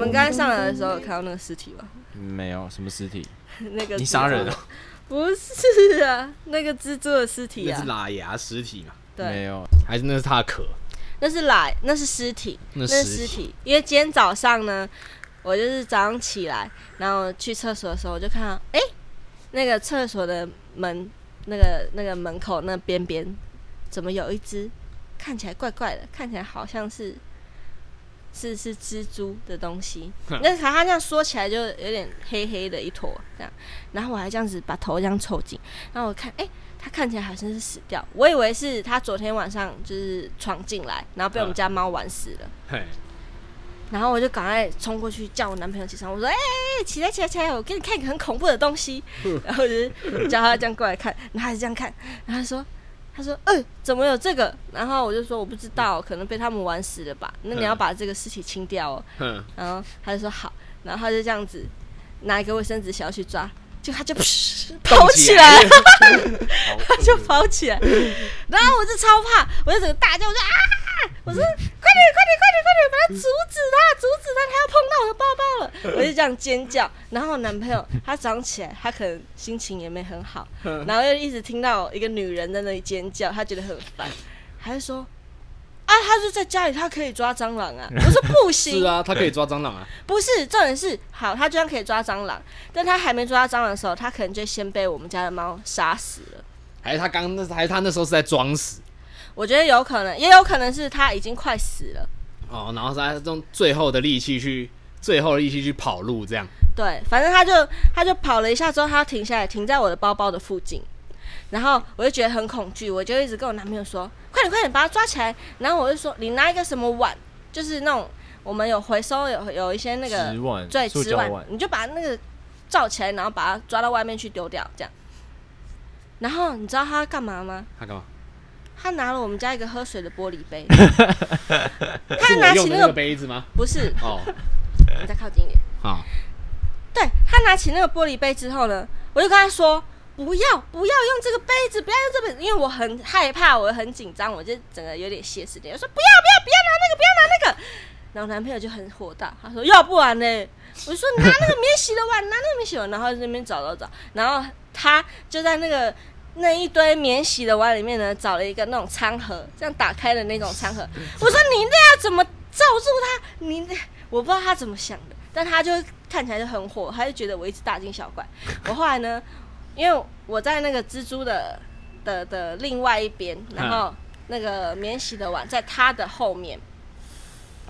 们刚才上来的时候有看到那个尸体吗？没有什么尸体，那个你杀人了？不是啊，那个蜘蛛的尸体啊那是，喇牙尸体嘛？没对，有。还是那是它的壳？那是来，那是尸体，那那是尸体尸体。因为今天早上呢，我就是早上起来，然后去厕所的时候，我就看到，哎、那个厕所的门，那个那个门口那边边，怎么有一只看起来怪怪的，看起来好像是是是蜘蛛的东西。那可它这样缩起来就有点黑黑的一坨这样，然后我还这样子把头这样凑近，然后我看，哎、它看起来好像是死掉，我以为是它昨天晚上就是闯进来，然后被我们家猫玩死了。嘿，然后我就赶快冲过去叫我男朋友起床，我说：“哎、起来起来起来，我给你看一个很恐怖的东西。”然后就是叫他这样过来看，然后他就这样看，然后他说：“他说，嗯、怎么有这个？”然后我就说：“我不知道，可能被他们玩死了吧？那你要把这个尸体清掉哦。嗯，”然后他就说：“好。”然后他就这样子拿一个卫生纸想要去抓，就他就 跑起来了。他就跑起来，然后我就超怕，我就整个大叫，我就啊！我说快点快点快点快点，把他阻止他，阻止他，他要碰到我的包包了！我就这样尖叫，然后我男朋友他早上起来，他可能心情也没很好，然后又一直听到一个女人在那里尖叫，他觉得很烦，还是说。啊，他就在家里，他可以抓蟑螂啊！我说不行，是啊，他可以抓蟑螂啊。不是，重点是好，他居然可以抓蟑螂，但他还没抓到蟑螂的时候，他可能就先被我们家的猫杀死了。还是他刚那，还是他那时候是在装死我觉得有可能，也有可能是他已经快死了。哦，然后他用最后的力气去，最后的力气去跑路，这样。对，反正他就他就跑了一下之后，他停下来，停在我的包包的附近，然后我就觉得很恐惧，我就一直跟我男朋友说：“快点快点，把他抓起来！”然后我就说：“你拿一个什么碗，就是那种我们有回收有有一些那个纸碗对纸碗你就把那个罩起来，然后把它抓到外面去丢掉，这样。然后你知道他干嘛吗？他干嘛？他拿了我们家一个喝水的玻璃杯，他拿起那个杯子吗？不是，哦，你再靠近一点。好，对他拿起那个玻璃杯之后呢，我就跟他说：“不要，不要用这个杯子，不要用这个杯子，因为我很害怕，我很紧张，我就整个有点歇斯底里，我说不要，不要，不要拿那个，不要拿那个。”然后男朋友就很火大，他说：“要不然呢？”我就说：“拿那个免洗的碗，拿那个免洗碗。”然后在那边找找找，然后他就在那个那一堆免洗的碗里面呢，找了一个那种餐盒，这样打开的那种餐盒。我说：“你那要怎么罩住他？你那我不知道他怎么想的，但他就看起来就很火，他就觉得我一直大惊小怪。我后来呢，因为我在那个蜘蛛的的的另外一边，然后那个免洗的碗在他的后面，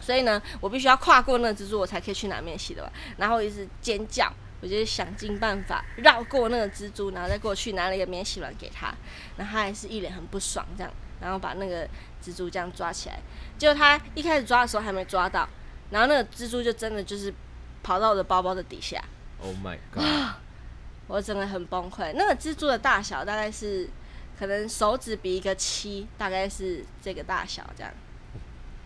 所以呢，我必须要跨过那个蜘蛛，我才可以去拿免洗的碗。然后一直尖叫，我就想尽办法绕过那个蜘蛛，然后再过去拿了一个免洗碗给他，然后他还是一脸很不爽这样，然后把那个蜘蛛这样抓起来。结果他一开始抓的时候还没抓到，然后那个蜘蛛就真的就是跑到我的包包的底下，Oh my god！我真的很崩溃。那个蜘蛛的大小大概是可能手指比一个七，大概是这个大小这样。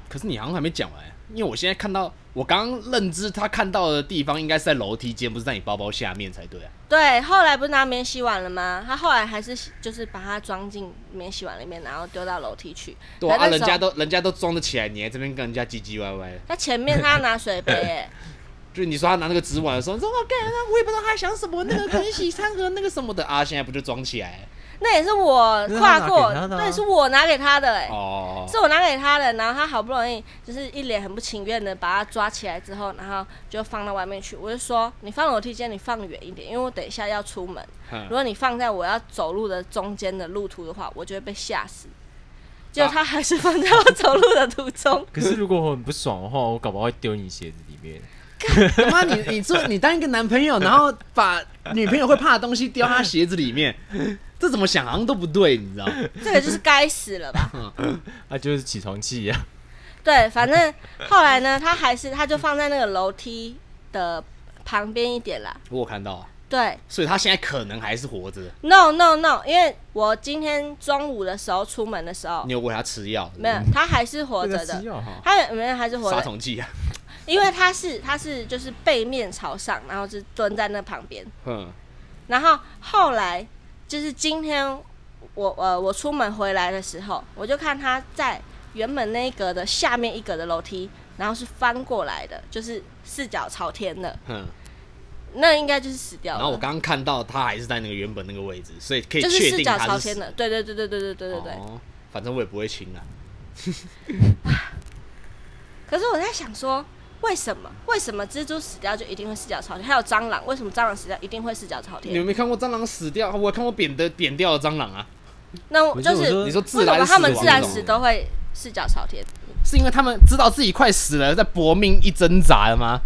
可是你好像还没讲完，因为我现在看到，我刚刚认知他看到的地方应该是在楼梯间，不是在你包包下面才对啊。对，后来不是拿免洗碗了吗？他后来还是就是把它装进免洗碗里面，然后丢到楼梯去。对啊，人家都人家都装得起来，你还这边跟人家唧唧歪歪。他前面他要拿水杯、欸，就是你说他拿那个纸碗的时候，你说我干，我也不知道他在想什么，那个免洗餐盒那个什么的啊，现在不就装起来？那也是我跨过，那也是我拿给他的、欸，哦，是我拿给他的，然后他好不容易就是一脸很不情愿的把它抓起来之后，然后就放到外面去。我就说你放楼梯间，你放远一点，因为我等一下要出门。如果你放在我要走路的中间的路途的话，我就会被吓死。结果他还是放在我走路的途中。可是如果我很不爽的话，我搞不好会丢你鞋子里面。他妈你你做你当一个男朋友，然后把女朋友会怕的东西丢他鞋子里面，这怎么想好像都不对，你知道？这个就是该死了吧？啊 就是起床气呀、对，反正后来呢，他还是他就放在那个楼梯的旁边一点啦。我有看到啊，对所以他现在可能还是活着。，no no no，因为我今天中午的时候出门的时候你，有喂他吃药？没有，他还是活着的吃。药哈，他有没有还是活杀着？虫剂啊。因为他是他是就是背面朝上，然后就蹲在那旁边。嗯，然后后来就是今天我呃我出门回来的时候，我就看他在原本那一格的下面一格的楼梯，然后是翻过来的，就是四脚朝天的，哼。那应该就是死掉了。然后我刚刚看到他还是在那个原本那个位置，所以可以就是四脚确定他是死朝天的，对对对对对对对对对。哦，反正我也不会亲啊。可是我在想说，为什么为什么蜘蛛死掉就一定会四脚朝天？还有蟑螂，为什么蟑螂死掉一定会四脚朝天？你有没有看过蟑螂死掉？我看过扁的扁掉的蟑螂啊。那我就是你说为什么自然死他们自然死都会四脚朝天？是因为他们知道自己快死了，在搏命一挣扎了吗？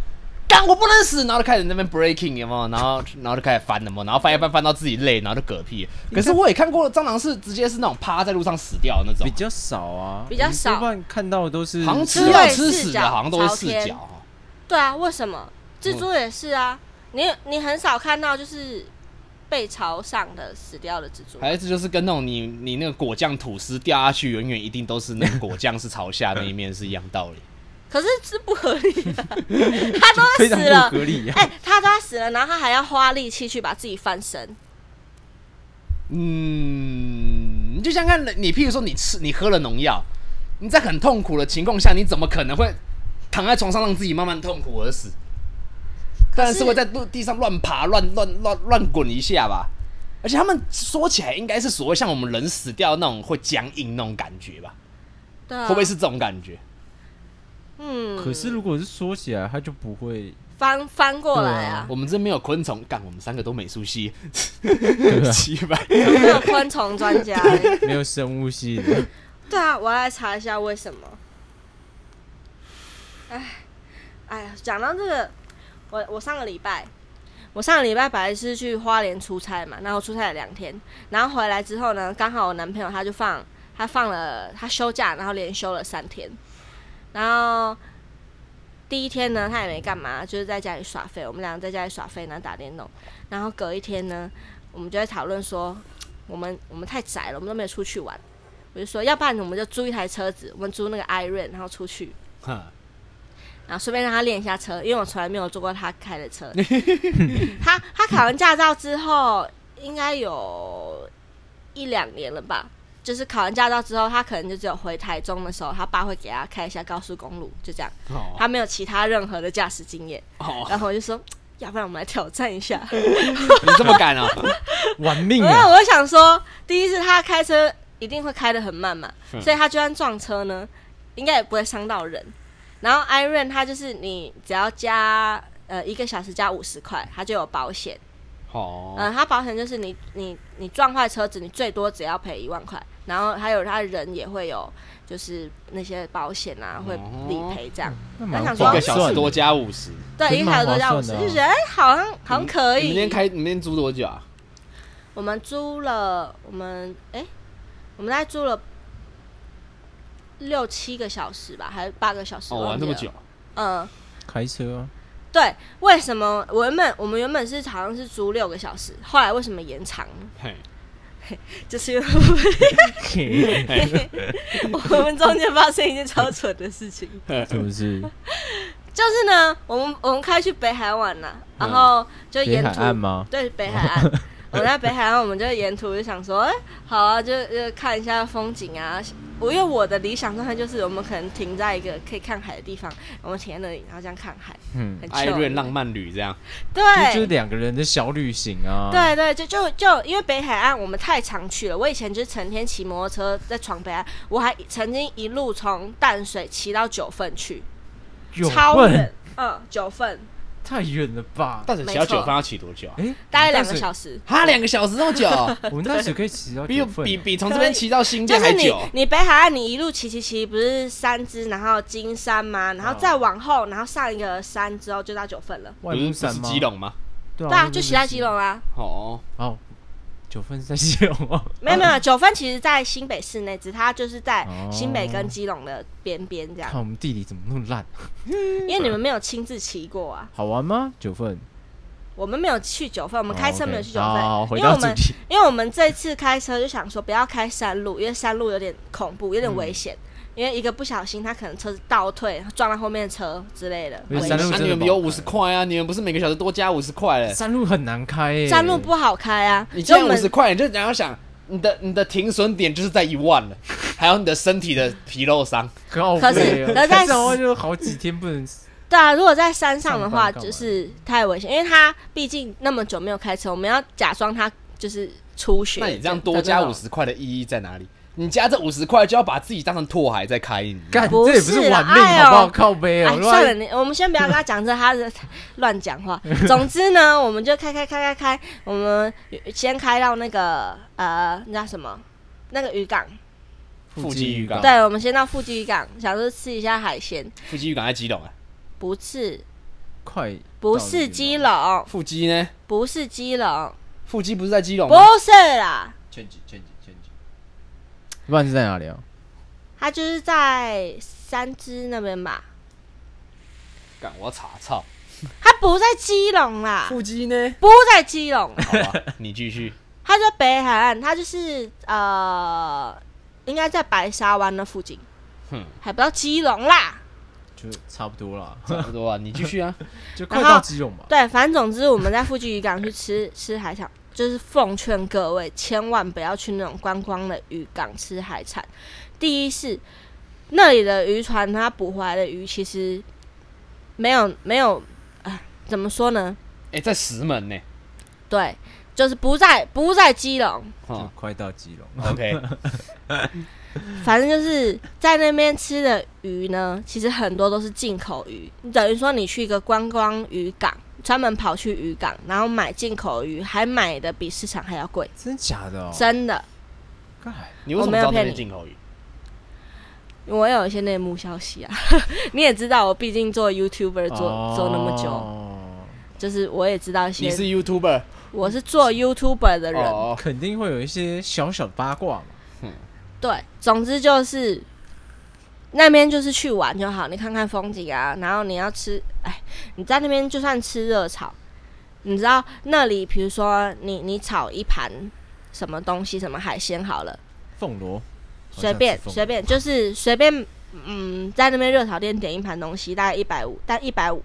干，我不能死！然后就开始那边 breaking 有没有？然后然后就开始翻了嘛，然后翻一翻翻到自己累，然后就嗝屁。可是我也看过蟑螂是直接是那种趴在路上死掉的那种比，较少啊，比较少多半看到的都是好像吃吃药吃死的，好像都是四脚哦。对啊，为什么？蜘蛛也是啊，你你很少看到就是背朝上的死掉的蜘蛛。还有这就是跟那种你你那个果酱吐司掉下去，永远一定都是那个果酱是朝下那一面是一样道理。可是是不合理的，他都死了不，合理啊。哎、他都要死了，然后他还要花力气去把自己翻身。嗯，你就像看你，譬如说你吃你喝了农药，你在很痛苦的情况下，你怎么可能会躺在床上让自己慢慢痛苦而死？当然是会在陆地上乱爬、乱乱乱乱滚一下吧。而且他们说起来应该是所谓像我们人死掉那种会僵硬那种感觉吧？对啊，会不会是这种感觉？嗯，可是如果是说起来，它就不会，翻翻过来啊？我们这没有昆虫，干我们三个都美术系，对啊七百。没有昆虫专家欸？没有生物系的。对啊，我要来查一下为什么。哎，哎呀，讲到这个，我我上个礼拜，我上个礼拜本来是去花莲出差嘛，然后出差了两天，然后回来之后呢，刚好我男朋友他就放他放了他休假，然后连休了三天，然后第一天呢他也没干嘛，就是在家里耍废，我们两个在家里耍废，然后打电动，然后隔一天呢，我们就在讨论说，我们我们太宅了，我们都没有出去玩。我就说，要不然我们就租一台车子，我们租那个 iRent，然后出去，哼然后顺便让他练一下车，因为我从来没有坐过他开的车。他他考完驾照之后，应该有一两年了吧。就是考完驾照之后，他可能就只有回台中的时候，他爸会给他开一下高速公路，就这样，哦他没有其他任何的驾驶经验。哦，然后我就说，要不然我们来挑战一下。你这么敢啊？玩命啊！我想说，第一是他开车一定会开得很慢嘛，嗯所以他就算撞车呢，应该也不会伤到人。然后 Iron 它就是你只要加呃一个小时加五十块，他就有保险。哦，嗯、它保险就是你你你撞坏车子，你最多只要赔一万块，然后还有他人也会有就是那些保险啊会理赔这样。那蛮我想说一个小时多加五十。对，一个小时多加五十，就觉得哎、好像好像可以。你们今天开，你们今天租多久啊？我们租了，我们哎、我们大概租了六七个小时吧，还是八个小时？哦，玩这么久。，嗯，开车啊，对。为什么我原本我们原本是好像是租六个小时，后来为什么延长？嘿，就是因为 我们中间发生一件超蠢的事情，是不是？就是呢，我们我们开去北海玩了、然后就沿途？对北海岸，我们在北海岸，我们就沿途就想说，哎、好啊，就就看一下风景啊。我因为我的理想状态就是，我们可能停在一个可以看海的地方，我们停在那里，然后这样看海，嗯，很艾 chill 瑞浪漫旅这样。对就是对。两个人的小旅行啊。，对对，就就就因为北海岸我们太常去了，我以前就是成天骑摩托车在闯北岸，我还曾经一路从淡水骑到九份去，超远，嗯，九份太远了吧？但是骑到九份要骑多久啊？哎，大概两个。小时。哈，两个小时那么久，我们那时可以骑到 比比比从这边骑到新就是你店还久。你北海岸你一路骑骑骑，不是三支，然后金山吗？然后再往后，然后上一个山之后就到九份了。不是不是？基隆吗？对对啊，就骑在基。隆啊。哦，哦，九份是在基隆吗？没有没有，九份其实在新北市内，只它就是在哦新北跟基隆的边边这样看。我们地理怎么那么烂？因为你们没有亲自骑过啊，好玩吗？九份？我们没有去九份，我们开车没有去九份，因为我们。因为我们这次开车就想说不要开山路，因为山路有点恐怖，有点危险。因为一个不小心，他可能车子倒退，撞到后面的车之类的。因为山你们有五十块啊？你们不是每个小时多加五十块嘞？山路很难开耶，山路不好开啊。你加五十块，你就然后想，你的你的停损点就是在一万了，还有你的身体的皮肉伤。可是可是在这样的话就好几天不能。对啊，如果在山上的话，就是太危险，因为他毕竟那么久没有开车，我们要假装他就是初学。那你这样多加五，十块的意义在哪里？你加这五十块就要把自己当成拓海在开，你干，不这也不是是玩命，好不好？靠背哦，哎，算了，你我们先不要跟他讲这，他是乱讲话。总之呢，我们就开开开开开，我们先开到那个呃，那叫什么？那个渔港。腹肌渔港对，我们先到富基渔港，想说吃一下海鲜。腹肌渔港在基隆啊，不是，快不是基隆，腹肌呢？不是基隆，腹肌不是在基隆不？是啦，不然是在哪里啊？他就是在三支那边吧。干，我要查操。他不在基隆啦，腹肌呢？不在基隆，好吧，你继续。他在北海岸，他就是呃，应该在白沙湾那附近，哼，还不到基隆啦。就差不多啦，差不多啊，你继续啊。就快到基隆吧。对，反正总之我们在富基渔港去吃 吃海产，就是奉劝各位千万不要去那种观光的渔港吃海产。第一是那里的渔船它捕回来的鱼其实没有没有啊，怎么说呢？哎，在石门呢。对，就是不在不在基隆，就哦快到基隆，，OK，反正就是在那边吃的鱼呢，其实很多都是进口鱼。你等于说你去一个观光渔港，专门跑去渔港，然后买进口鱼，还买的比市场还要贵，真假的哦？真的。干你为什么知道那你边进口鱼？我有一些内幕消息啊，你也知道，我毕竟做 YouTuber 做、做那么久，哦就是我也知道一些你是。YouTuber 我是做 YouTuber 的人，哦，肯定会有一些小小的八卦嘛。对，总之就是那边就是去玩就好，你看看风景啊，然后你要吃，哎，你在那边就算吃热炒，你知道那里，比如说你你炒一盘什么东西，什么海鲜好了，凤螺，随便随便，就是随便，嗯，在那边热炒店点一盘东西，大概一百五，但一百五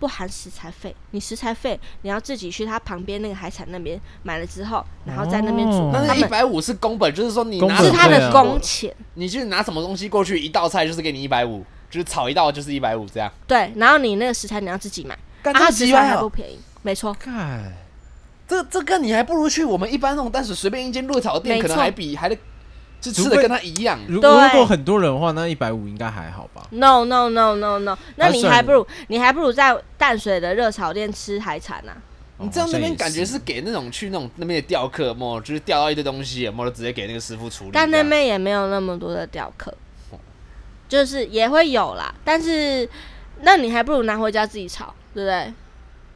不含食材费，你食材费你要自己去他旁边那个海产那边买了之后，然后在那边煮，哦。那那一百五是工本，就是说你拿是他的工钱。你去拿什么东西过去，一道菜就是给你一百五，就是炒一道就是一百五这样。对，然后你那个食材你要自己买，干啊，它食材！还不便宜，没错，干，这这个你还不如去我们一般那种淡水随便一间热炒店，可能还比还得就吃的跟他一样。如果很多人的话，那一百五应该还好吧？No no no no no，那你还不如你还不如在淡水的热炒店吃海产啊。你这样那边感觉是是给那种去那种那边的钓客，么就是钓到一堆东西，有没有直接给那个师傅处理？但那边也没有那么多的钓客，就是也会有啦，但是那你还不如拿回家自己炒，对不对？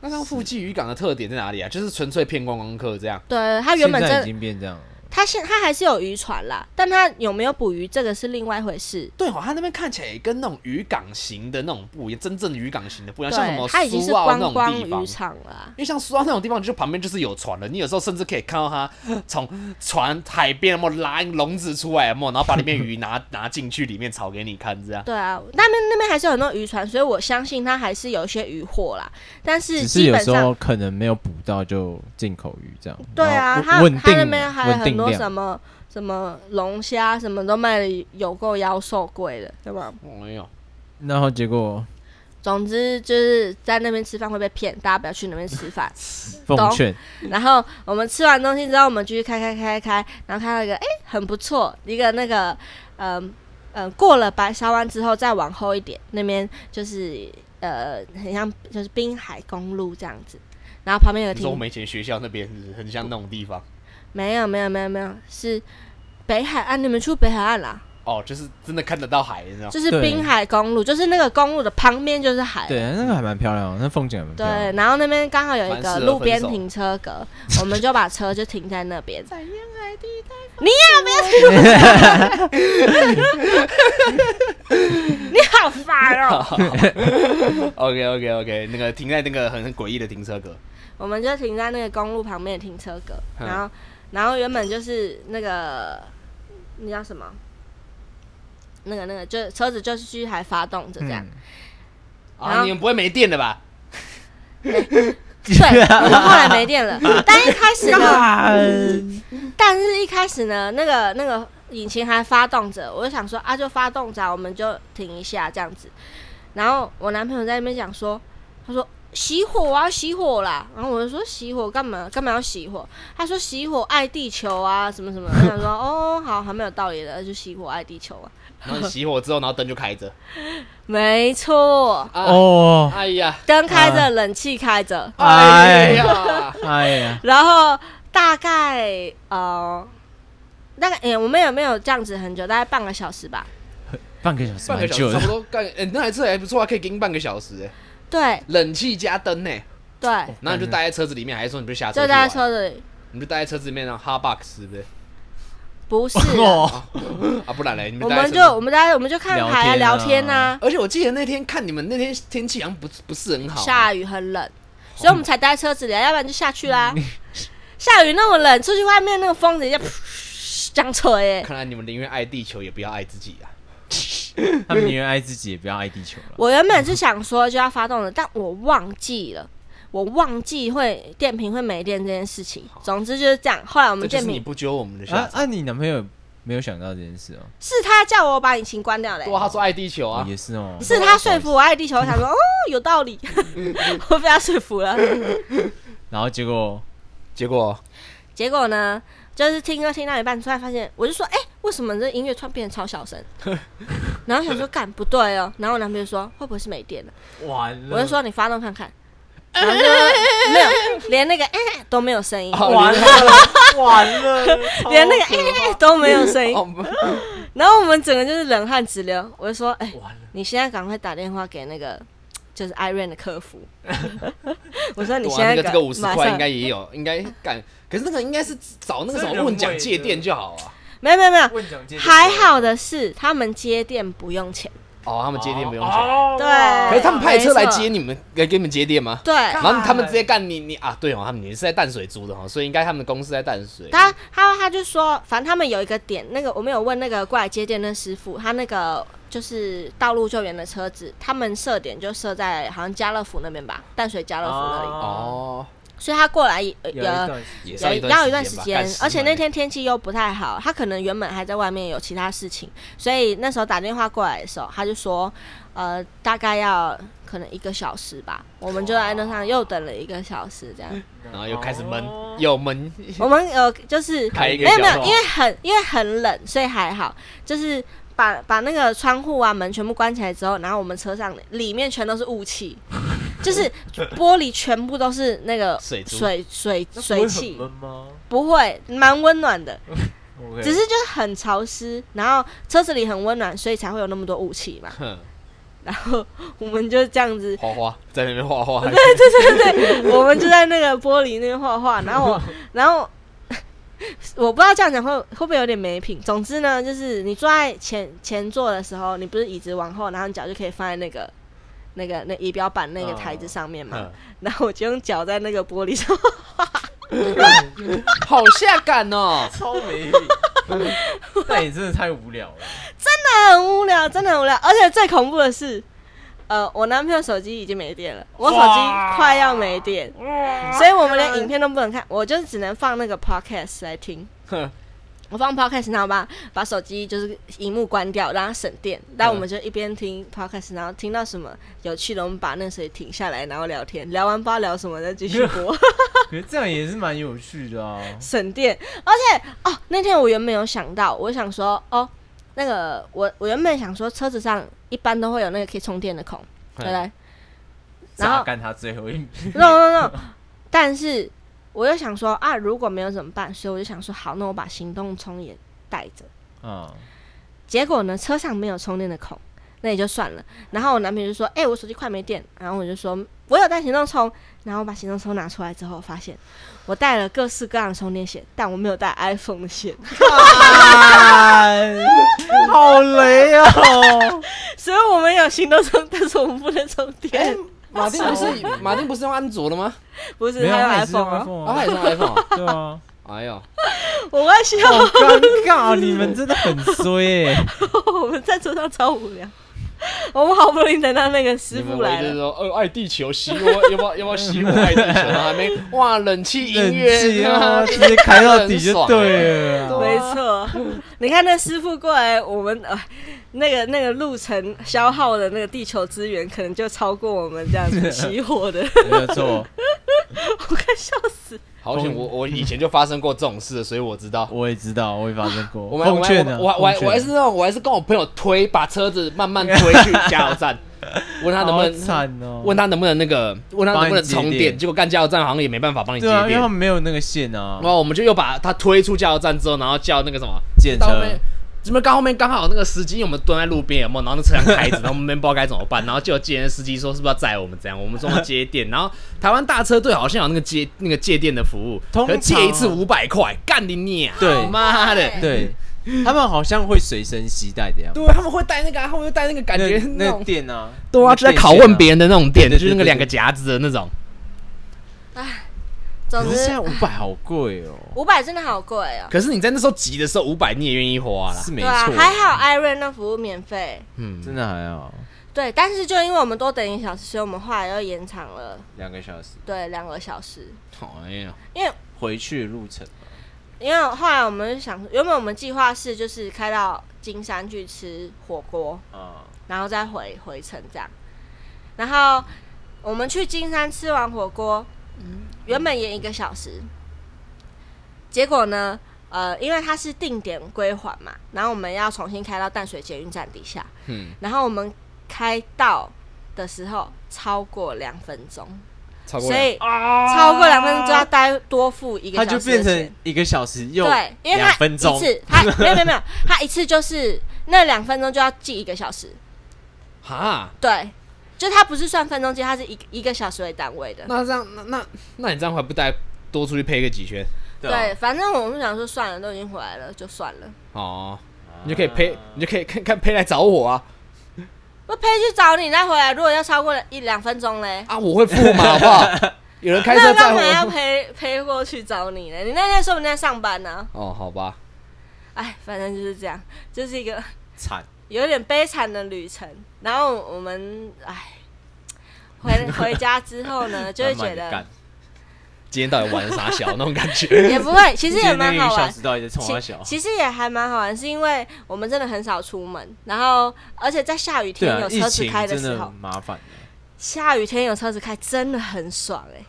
那像富记渔港的特点在哪里啊？就是纯粹骗观光客这样。对，它原本现在已，经变这样了。它现他还是有渔船啦，但他有没有捕鱼，这个是另外一回事。对哦，他那边看起来跟那种渔港型的那种不一样，真正渔港型的不一样，像什对，么它已经是苏澳那种观光地方渔。场了啊。因为像苏澳那种地方，就旁边就是有船了，你有时候甚至可以看到他 从船海边有没有拉笼子出来，然后把里面鱼拿 拿进去里面炒给你看，这样。对啊，那边那边还是有很多渔船，所以我相信他还是有一些渔获啦。但是只是有基本上时候可能没有捕到就进口鱼这样。对啊，然它后稳定它那边还有很多稳定量什么什么龙虾，什么都卖的有够妖兽贵的，对吧？没有，然后结果总之就是在那边吃饭会被骗，大家不要去那边吃饭。奉劝然后我们吃完东西之后，我们继续开开开开，然后看到一个哎、很不错，一个那个嗯嗯、过了白沙湾之后再往后一点，那边就是呃很像就是滨海公路这样子，然后旁边有个停你说我们以前学校那边很像那种地方？没有没有没有没有是北海岸，你们去北海岸啦？哦，就是真的看得到海，你知道吗？就是对滨海公路，就是那个公路的旁边就是海。对，那个还蛮漂亮的，那风景还蛮漂亮对，的。然后那边刚好有一蛮适合个路边分手停车格，我们就把车就停在那边。你要不要停？你好烦哦！OK OK OK，那个停在那个很很诡异的停车格，我们就停在那个公路旁边的停车格，嗯然后然后原本就是那个那叫什么？那个那个，就车子就是继续还发动着这样。嗯啊，你们不会没电的吧？对，我们后来没电了，但一开始呢，但是一开始呢，那个那个引擎还发动着，我就想说啊，就发动着啊，我们就停一下这样子。然后我男朋友在那边讲说，他说熄火啊，熄火啦。然后我就说熄火干嘛？干嘛要熄火？他说熄火爱地球啊，什么什么。他想说 哦，好，还蛮有道理的，就熄火爱地球啊。然后你熄火之后，然后灯就开着。没错，啊，哦，哎呀，灯开着，冷气开着，哎呀，哎呀，然后大概呃，大概诶、我们有没有这样子很久？大概半个小时吧。半个小时半个小时差不，多干，哎，那台车还不错啊，可以给你半个小时，哎，对。冷气加灯呢，对，然后你就待在车子里面，还是说你不下车就待在？车子里，你就待在车子里面，然后 hot box 对不对？不是啊、哦，啊，不然嘞，你们我待在车子们就我们待我们就看牌啊，天聊啊天呐、而且我记得那天看你们那天天气好像不不是很好，下雨很冷，所以我们才待在车子里啊，要不然就下去啦。下雨那么冷，出去外面那个风直接噗这样吹耶。看来你们宁愿爱地球，也不要爱自己啊。他们宁愿爱自己，也不要爱地球了。我原本是想说就要发动的，但我忘记了。我忘记会电瓶会没电这件事情，总之就是这样。后来我这就是们电瓶你不揪我们的下场。啊啊！你男朋友没有想到这件事哦？是他叫我把引擎关掉的、对啊，他说爱地球啊，也是哦，是他说服我爱地球，我想说 哦有道理，我被他说服了。然后结果结果结果呢，就是听歌听到一半，突然发现，我就说，哎、为什么这音乐突然变得超小声？然后想说，干不对哦。然后我男朋友说，会不会是没电了？完了我就说你发动看看，然后就没有，连那个哎、都没有声音，哦完了完了，连那个 哎、都没有声音。哦，然后我们整个就是冷汗直流。我就说，哎、你现在赶快打电话给那个就是 Iron 的客服。我说你现在赶那个这个五十马上块应该也有，应该干。可是那个应该是找那个什么问讲借店就好啊。没有没有没有，问讲接还好的是他们接电不用钱。哦，他们接电不用钱。哦对可是他们派车来接你们，给给你们接电吗？对，然后他们直接干你你啊，对哦，他们你是在淡水租的哦，所以应该他们的公司在淡水。他他他就说，反正他们有一个点，那个我们有问那个过来接电的师傅，他那个就是道路救援的车子，他们设点就设在好像家乐福那边吧，淡水家乐福那里，哦，所以他过来也有一有段时间也要一段要一段时时间而且那天天气又不太好，他可能原本还在外面有其他事情，所以那时候打电话过来的时候，他就说，呃，大概要可能一个小时吧，我们就在那上又等了一个小时这样。然后又开始闷哦，又闷。我们有就是开一个没有没有因为很因为很冷，所以还好，就是把把那个窗户啊门全部关起来之后，然后我们车上里面全都是雾气，就是玻璃全部都是那个水水水汽，不会蛮温暖的。只是就是很潮湿，然后车子里很温暖，所以才会有那么多雾气嘛。哼，然后我们就这样子，画画在那边画画，对对对对我们就在那个玻璃那边画画，然后我，然后 我不知道这样讲会会不会有点没品。总之呢，就是你坐在前前座的时候，你不是椅子往后，然后你脚就可以放在那个那个那仪表板那个台子上面嘛。哼然后我就用脚在那个玻璃上，好下感哦。超没品，那你真的太无聊了。真的很无聊，真的很无聊。而且最恐怖的是，呃，我男朋友手机已经没电了，我手机快要没电，所以我们连影片都不能看，我就只能放那个 podcast 来听。哼我放 podcast，然后把把手机就是荧幕关掉，让它省电。然后我们就一边听 podcast，然后听到什么有趣的，我们把那谁停下来，然后聊天，聊完不知道聊什么再继续播 可是这样也是蛮有趣的啊。省电。而且哦，那天我原本有想到，我想说哦，那个我我原本想说车子上一般都会有那个可以充电的孔，对不对？然后榨干他最后一 no no no，但是我又想说啊，如果没有怎么办？所以我就想说，好，那我把行动充也带着。嗯，结果呢，车上没有充电的孔，那也就算了。然后我男朋友就说：“哎、我手机快没电。”然后我就说：“我有带行动充。”然后我把行动充拿出来之后，发现我带了各式各样的充电线，但我没有带 iPhone 的线，好雷哦！所以我们有行动充，但是我们不能充电。马丁不是 马丁不是用安卓的吗？不是，他用他也是用 iPhone 啊。他啊也是用 iPhone 啊。对啊，哎呦，我要笑好尴尬，你们真的很衰耶！我们在车上超无聊。我们好不容易等到那个师傅来了，爱地球，熄我，要不要要不要熄我爱地球？然后还没哇，冷气音 冷乐气啊，直接开到底就对了啊。没错。你看那师傅过来，我们呃那个那个路程消耗的那个地球资源，可能就超过我们这样子起火的，没有错，我快笑死。好险，我我 以前就发生过这种事，所以我知道。我也知道，我也发生过。我们我奉劝呢，们我我我还是那种，我还是跟我朋友推，把车子慢慢推去加油站，问他能不能哦。问他能不能那个，问他能不能充电，结果干加油站好像也没办法帮你接电啊，因为。他们没有那个线啊然，后我们就又把他推出加油站之后，然后叫那个什么，检车到后面，这边刚后面刚好那个司机，我们蹲在路边有没有？然后那车辆开着，然后我们没不知道该怎么办，然后就有接电司机说是不是要载我们这样？我们说要接电，然后台湾大车队好像有那个接那个借电的服务，通常可是借一次五百块，干你娘！对妈的，对，他们好像会随身携带的样子。对，他们会带那个啊，他们会带那个感觉那那那种，电啊，对啊，就在拷问别人的那种店，对对就是那个两个夹子的那种。总之可是现在，五百好贵哦，五百真的好贵哦。可是你在那时候急的时候，五百你也愿意花啦。是没对啊，错，还好艾瑞那服务免费。嗯，真的还好，对，但是就因为我们多等一小时，所以我们后来又延长了两个小时对两个小时。哎呀，因为回去的路程。因为后来我们就想，原本我们计划是就是开到金山去吃火锅，啊，然后再回回程这样。然后我们去金山吃完火锅，原本延一个小时，结果呢，呃，因为它是定点归还嘛，然后我们要重新开到淡水捷运站底下，嗯，然后我们开到的时候超过两分钟，超过所以超过两分钟就要待多付一个它小时就变成钱。一个小时又对，因为两他一分钟，次他没有没有没有，他一次就是那两分钟就要记一个小时，哈，对，就他不是算分钟计，他是一一个小时为单位的。那这样，那那那你这样还不带多出去配个几圈？对啊对，反正我们想说算了，都已经回来了，就算了。哦，你就可以配，你就可以看看配来找我啊我陪去找你再回来，如果要超过一两分钟嘞，啊，我会付嘛，好不好？有人开车载那干嘛要我。陪陪过去找你呢？你那天说不定在上班呢、哦，好吧，哎，反正就是这样，就是一个惨，有点悲惨的旅程。然后我们哎，回 回家之后呢，就会觉得今天到底玩啥小那种感觉？也不会，其实也蛮好玩。冲其实也还蛮好玩，是因为我们真的很少出门，然后而且在下雨天有车子开的时候，麻烦的。下雨天有车子开真的很爽哎、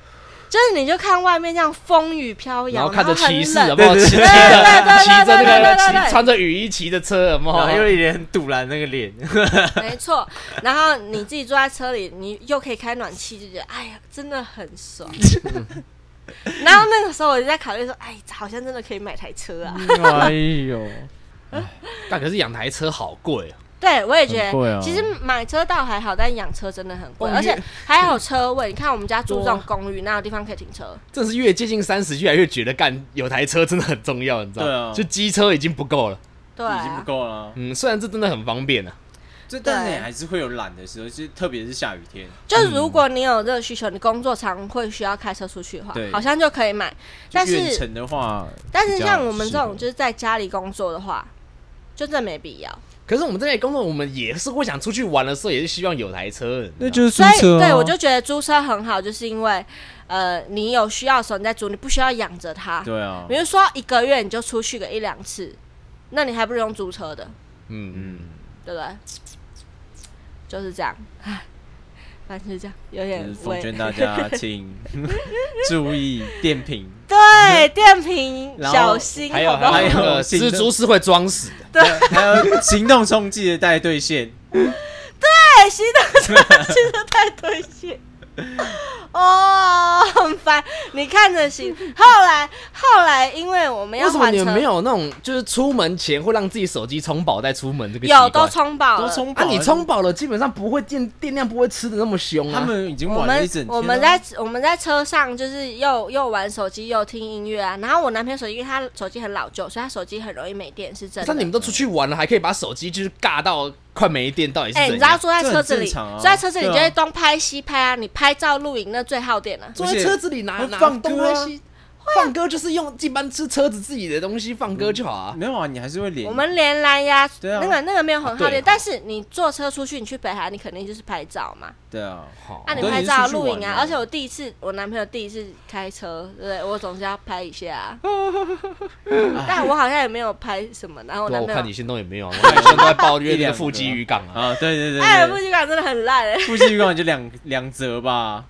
就是你就看外面这样风雨飘摇，然后看着很骑士冷有没有骑骑对对对着骑着那对对对个对对穿着雨衣骑着车有没然后又有？一脸很堵然那个脸，没错。然后你自己坐在车里，你又可以开暖气，就觉得哎呀，真的很爽。然后那个时候我就在考虑说，哎，好像真的可以买台车啊。哎呦，但可是养台车好贵啊，对，我也觉得，其实买车倒还好，但养车真的很贵，哦而且越还有车位。你看我们家住这种公寓，哪有地方可以停车？真是越接近三十，越来越觉得干有台车真的很重要，你知道吗？对啊就机车已经不够了。对已经不啊，够了。嗯，虽然这真的很方便啊，就但是你还是会有懒的时候，就是特别是下雨天，就是如果你有这个需求，你工作常会需要开车出去的话，好像就可以买。但是就远程的话，但是像我们这种就是在家里工作的话，就真的没必要。可是我们这边工作，我们也是会想出去玩的时候，也是希望有台车的。那就是租所以车啊对我就觉得租车很好，就是因为呃，你有需要的时候你再租，你不需要养着它。对啊比，如说一个月你就出去个一两次，那你还不如用租车的，嗯，嗯，对不对？就是这样，唉，反正就是这样，有就点是奉劝大家 请注意电瓶，对电瓶小心，还有还有蜘蛛是会装死的，对，还有行动冲击的带对线，对，行动冲击的带对线。哦，很烦。你看着行。后来后来，因为我们要为什么，你们没有那种就是出门前会让自己手机充饱再出门这个习惯？有都充饱了。啊，都充饱了你充饱了，基本上不会电电量不会吃的那么凶啊。他们已经玩了一整天了。我们在我们在车上就是又又玩手机又听音乐啊，然后我男朋友手机因为他手机很老旧，所以他手机很容易没电，是真的。但你们都出去玩了，还可以把手机就是尬到快没电，到底是哎？你知道坐在车子里，坐在车子里就会东拍西拍啊，你拍照录影那最耗电了、坐在车子里拿拿放歌啊。东拍西放歌，就是用一般是车子自己的东西放歌就好啊。没有啊，你还是会连。我们连蓝牙，对啊那个那个没有很耗电，啊对哦但是你坐车出去，你去北海，你肯定就是拍照嘛。对啊，好那，你拍照、录影啊，而且我第一次，我男朋友第一次开车，对不对？我总是要拍一下啊。但我好像也没有拍什么，然后我对啊，男朋友我看你，心动也没有，我看你现在都在抱怨那个 腹肌渔港啊。啊，对对对哎，对腹肌港真的很烂哎，腹肌预告就两两折吧，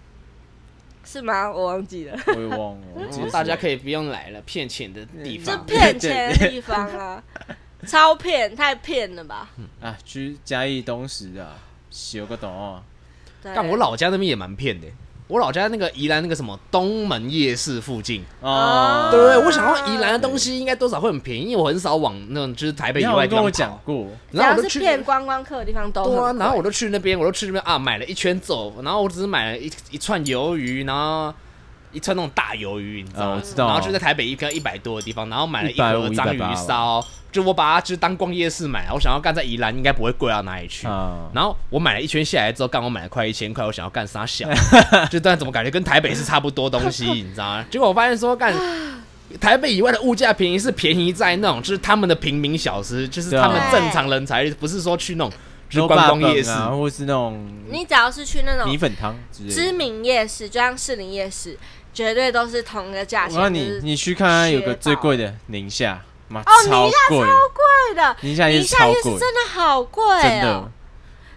是吗？我忘记了，我也忘了。我记得是大家可以不用来了，骗钱的地这方。骗钱的地方啊，超骗，太骗了吧？啊，去嘉义东石啊，修个懂啊。对，但我老家那边也蛮骗的，我老家那个宜兰那个什么东门夜市附近，哦，对不对？我想到宜兰的东西应该多少会很便宜，因为我很少往那种就是台北以外地方跑。然后我就是去骗观光客的地方都很对啊，然后我就去那边，我就去那边啊，买了一圈走，然后我只是买了一一串鱿鱼，然后一串那种大鱿鱼，你知道吗？知道然后就在台北一个一百多的地方，然后买了一150盒章鱼烧，就我把它就是当逛夜市买，我想要干在宜兰应该不会贵到哪里去。啊，然后我买了一圈下来之后，刚我买了快一千块，我想要干啥小，就但怎么感觉跟台北是差不多东西，你知道吗？结果我发现说干。台北以外的物价便宜是便宜在那种，就是他们的平民小吃，就是他们正常人才，不是说去那种就是观光夜市。啊，或是那种你只要是去那种米粉汤。知名夜市，就像士林夜市，绝对都是同一个价钱。我告诉你，你去看看有个最贵的宁夏，妈哦超宁贵，贵的，宁夏夜市超贵，真的好贵真的哦。。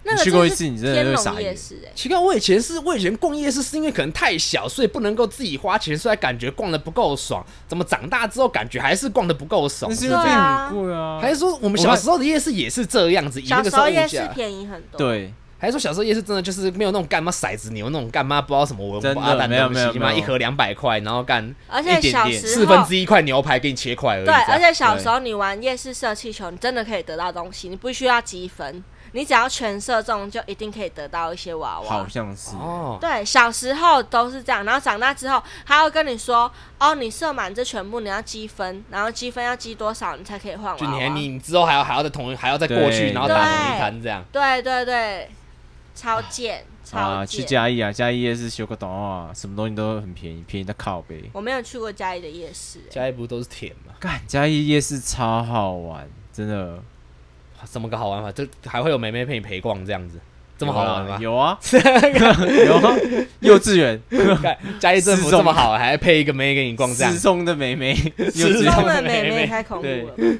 那个你去过一次你真的天龙会傻眼夜市哎，奇怪，我以前是我以前逛夜市是因为可能太小，所以不能够自己花钱，所以感觉逛的不够爽。怎么长大之后感觉还是逛的不够爽那？是因为变对啊很贵啊。还是说我们小时候的夜市也是这样子？以那小个时候物时候夜市价，便宜很多。，对，还是说小时候夜市真的就是没有那种干嘛骰子牛那种干嘛不知道什么文化蛋没有东西嘛，一盒两百块，然后干而且一点点小时四分之一块牛排给你切块而已。对，而且小时候你玩夜市射气球，你真的可以得到东西，你不需要积分，你只要全射中，就一定可以得到一些娃娃。好像是。哦，对，小时候都是这样，然后长大之后，他会跟你说，哦，你射满这全部你要积分，然后积分要积多少，你才可以换娃娃。就你还你之后还要还要再同还要再过去，然后打同对一摊这样。对对对，超贱，超啊，去贱。嘉义啊，嘉义夜市修个懂啊，什么东西都很便宜，便宜到靠背。我没有去过嘉义的夜市、欸，下一步都是甜吗，干，嘉义夜市超好玩，真的。怎么个好玩法？就还会有妹妹陪你陪逛这样子，这么好玩吗？有啊，有啊，幼稚园嘉义政府这么好，还配一个妹给你逛这样失，踪的妹妹，幼失踪稚园的的妹妹太恐怖了。